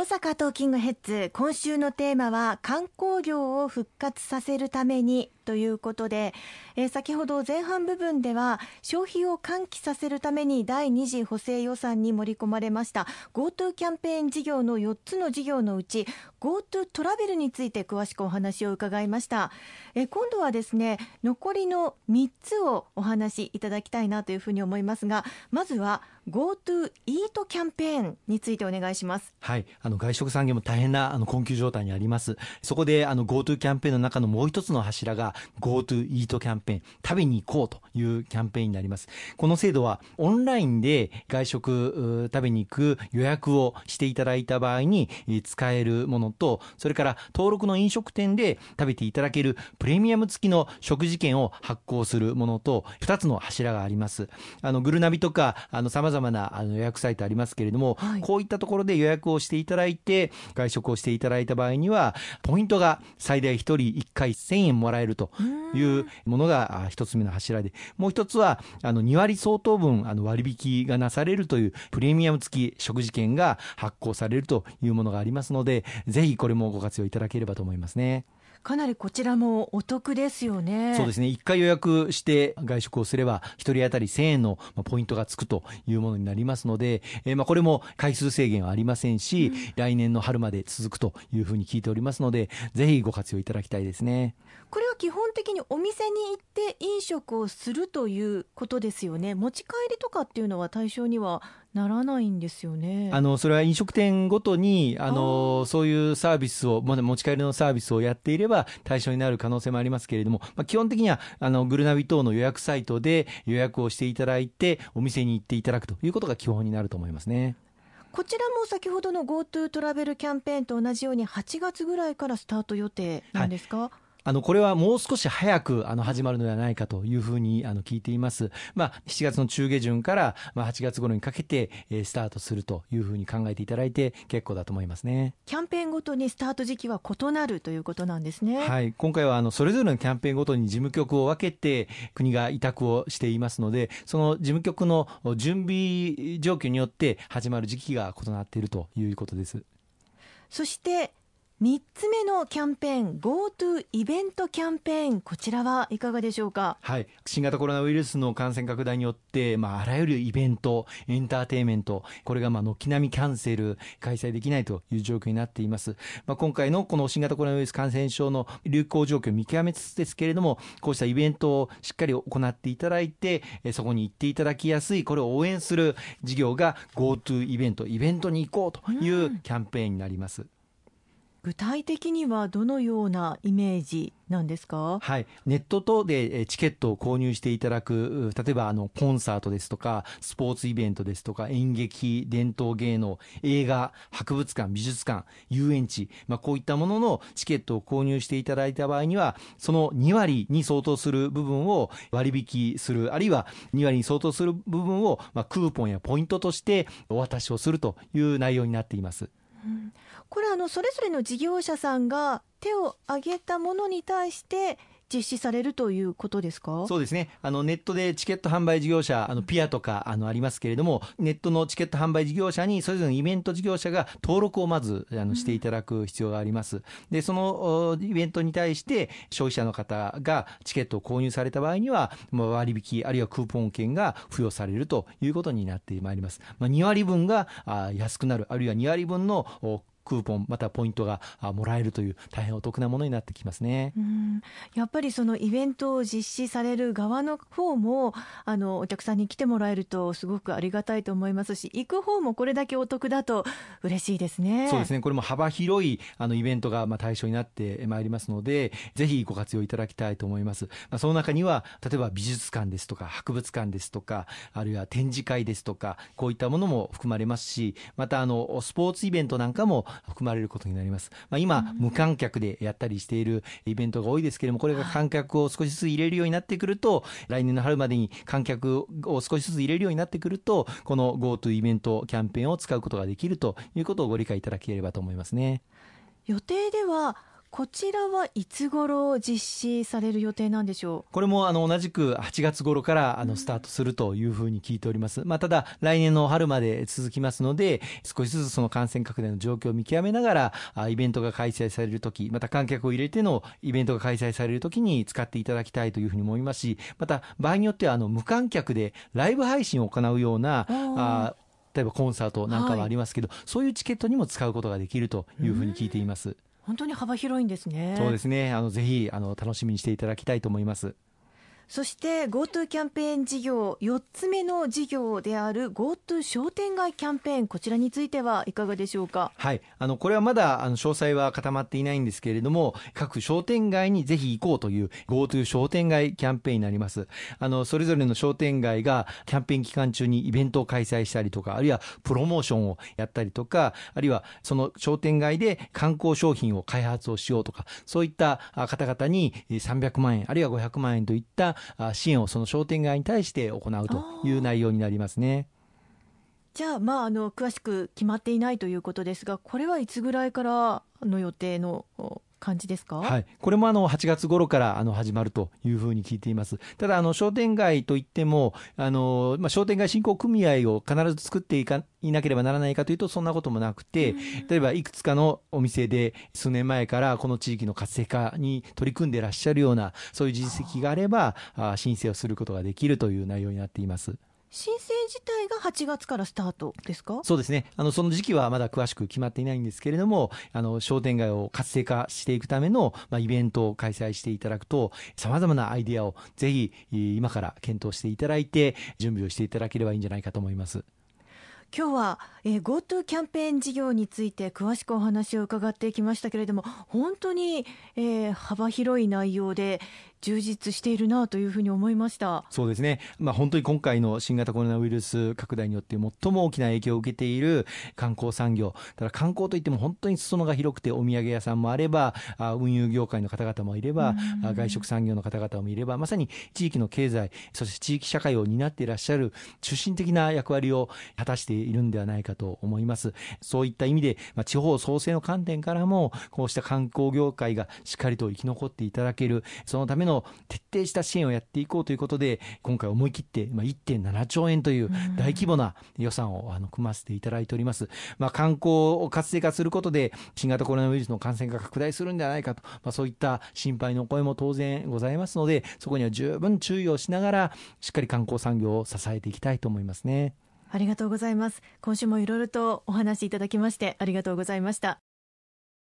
大阪トーキングヘッズ今週のテーマは観光業を復活させるためにということで、えー、先ほど前半部分では消費を喚起させるために第2次補正予算に盛り込まれました GoTo キャンペーン事業の4つの事業のうち GoTo トラベルについて詳しくお話を伺いました、え、今度はですね残りの3つをお話しいただきたいなというふうに思いますがまずは GoTo イートキャンペーンについてお願いします。はい。あの外食産業も大変なあの困窮状態にあります。そこであの GoTo キャンペーンの中のもう一つの柱が GoTo イートキャンペーン。食べに行こうというキャンペーンになります。この制度はオンラインで外食食べに行く予約をしていただいた場合に使えるものとそれから登録の飲食店で食べていただけるプレミアム付きの食事券を発行するものと2つの柱があります。あのグルナビとかあの様々なあの予約サイトありますけれども、はい、こういったところで予約をしていただいて外食をしていただいた場合にはポイントが最大1人1回1000円もらえるというものが一つ目の柱で、もう一つは、あの、2割相当分、あの、割引がなされるというプレミアム付き食事券が発行されるというものがありますので、ぜひこれもご活用いただければと思いますね。かなりこちらもお得ですよね。そうですね。一回予約して外食をすれば、一人当たり1000円のポイントがつくというものになりますので、えー、まあこれも回数制限はありませんし、うん、来年の春まで続くというふうに聞いておりますので、ぜひご活用いただきたいですね。これは基本的にお店に行って飲食をするということですよね。持ち帰りとかっていうのは対象にはならないんですよね。あの、それは飲食店ごとに、あの、そういうサービスを、持ち帰りのサービスをやっていれば対象になる可能性もありますけれども、まあ、基本的には、あの、グルナビ等の予約サイトで予約をしていただいて、お店に行っていただくということが基本になると思いますね。こちらも先ほどの GoTo トラベルキャンペーンと同じように8月ぐらいからスタート予定なんですか、はいあのこれはもう少し早くあの始まるのではないかというふうにあの聞いています。まあ、7月の中下旬からまあ8月頃にかけてスタートするというふうに考えていただいて結構だと思いますね。キャンペーンごとにスタート時期は異なるということなんですね。はい、今回はあのそれぞれのキャンペーンごとに事務局を分けて国が委託をしていますので、その事務局の準備状況によって始まる時期が異なっているということです。そして3つ目のキャンペーン GoTo イベントキャンペーンこちらはいかがでしょうか、はい、新型コロナウイルスの感染拡大によって、まあ、あらゆるイベントエンターテインメントこれがまあ軒並みキャンセル開催できないという状況になっています、まあ、今回のこの新型コロナウイルス感染症の流行状況を見極めつつですけれどもこうしたイベントをしっかり行っていただいてそこに行っていただきやすいこれを応援する事業が GoTo イベントイベントに行こうというキャンペーンになります、うん具体的にはどのようなイメージなんですか、はい、ネット等でチケットを購入していただく例えばあのコンサートですとかスポーツイベントですとか演劇伝統芸能映画博物館美術館遊園地、まあ、こういったもののチケットを購入していただいた場合にはその2割に相当する部分を割引するあるいは2割に相当する部分を、まあ、クーポンやポイントとしてお渡しをするという内容になっています。うん。これあのそれぞれの事業者さんが手を挙げたものに対して実施されるということですか？そうですね。あのネットでチケット販売事業者あのピアとかあのありますけれどもネットのチケット販売事業者にそれぞれのイベント事業者が登録をまずあのしていただく必要があります、でそのイベントに対して消費者の方がチケットを購入された場合には割引あるいはクーポン券が付与されるということになってまいります、まあ、2割分が安くなるあるいは2割分のクーポンまたポイントがもらえるという大変お得なものになってきますね。やっぱりそのイベントを実施される側の方もあのお客さんに来てもらえるとすごくありがたいと思いますし行く方もこれだけお得だと嬉しいですね。そうですねこれも幅広いあのイベントがまあ対象になってまいりますのでぜひご活用いただきたいと思います。まあ、その中には例えば美術館ですとか博物館ですとかあるいは展示会ですとかこういったものも含まれますしまたあのスポーツイベントなんかも含まれることになります。まあ、今、無観客でやったりしているイベントが多いですけれども、これが観客を少しずつ入れるようになってくると、来年の春までに観客を少しずつ入れるようになってくると、この GoTo イベントキャンペーンを使うことができるということをご理解いただければと思いますね。予定ではこちらはいつ頃実施される予定なんでしょう？これもあの同じく8月頃からあのスタートするというふうに聞いております。まあ、ただ、来年の春まで続きますので、少しずつその感染拡大の状況を見極めながら、イベントが開催されるとき、また観客を入れてのイベントが開催されるときに使っていただきたいというふうに思いますし、また場合によってはあの無観客でライブ配信を行うような、あ例えばコンサートなんかはありますけど、はい、そういうチケットにも使うことができるというふうに聞いています。本当に幅広いんですね。そうですね。あのぜひあの楽しみにしていただきたいと思います。そして GoTo キャンペーン事業4つ目の事業である GoTo 商店街キャンペーンこちらについてはいかがでしょうか？はい。あのこれはまだあの詳細は固まっていないんですけれども各商店街にぜひ行こうという GoTo 商店街キャンペーンになります。あのそれぞれの商店街がキャンペーン期間中にイベントを開催したりとかあるいはプロモーションをやったりとかあるいはその商店街で観光商品を開発をしようとかそういった方々に300万円あるいは500万円といった支援をその商店街に対して行うという内容になりますね。じゃあ、まあ、あの詳しく決まっていないということですが、これはいつぐらいからの予定の感じですか、はい、これもあの8月頃からあの始まるというふうに聞いています。ただあの商店街といってもあの、まあ、商店街振興組合を必ず作っていかいなければならないかというとそんなこともなくて、例えばいくつかのお店で数年前からこの地域の活性化に取り組んでいらっしゃるようなそういう実績があればあ申請をすることができるという内容になっています。申請自体が8月からスタートですか？そうですねあのその時期はまだ詳しく決まっていないんですけれどもあの商店街を活性化していくための、まあ、イベントを開催していただくとさまざまなアイデアをぜひ今から検討していただいて準備をしていただければいいんじゃないかと思います。今日は、えー、GoTo キャンペーン事業について詳しくお話を伺ってきましたけれども本当に、えー、幅広い内容で充実しているなというふうに思いました。そうですね、まあ、本当に今回の新型コロナウイルス拡大によって最も大きな影響を受けている観光産業。ただ観光といっても本当に裾野が広くてお土産屋さんもあれば運輸業界の方々もいれば外食産業の方々もいればまさに地域の経済そして地域社会を担っていらっしゃる中心的な役割を果たしているんではないかと思います。そういった意味で、まあ、地方創生の観点からもこうした観光業界がしっかりと生き残っていただけるそのためのの徹底した支援をやっていこうということで今回思い切って、まあ、1.7兆円という大規模な予算をあの組ませていただいております、まあ、観光を活性化することで新型コロナウイルスの感染が拡大するんではないかと、まあ、そういった心配の声も当然ございますのでそこには十分注意をしながらしっかり観光産業を支えていきたいと思いますね。ありがとうございます。今週もいろいろとお話しいただきましてありがとうございました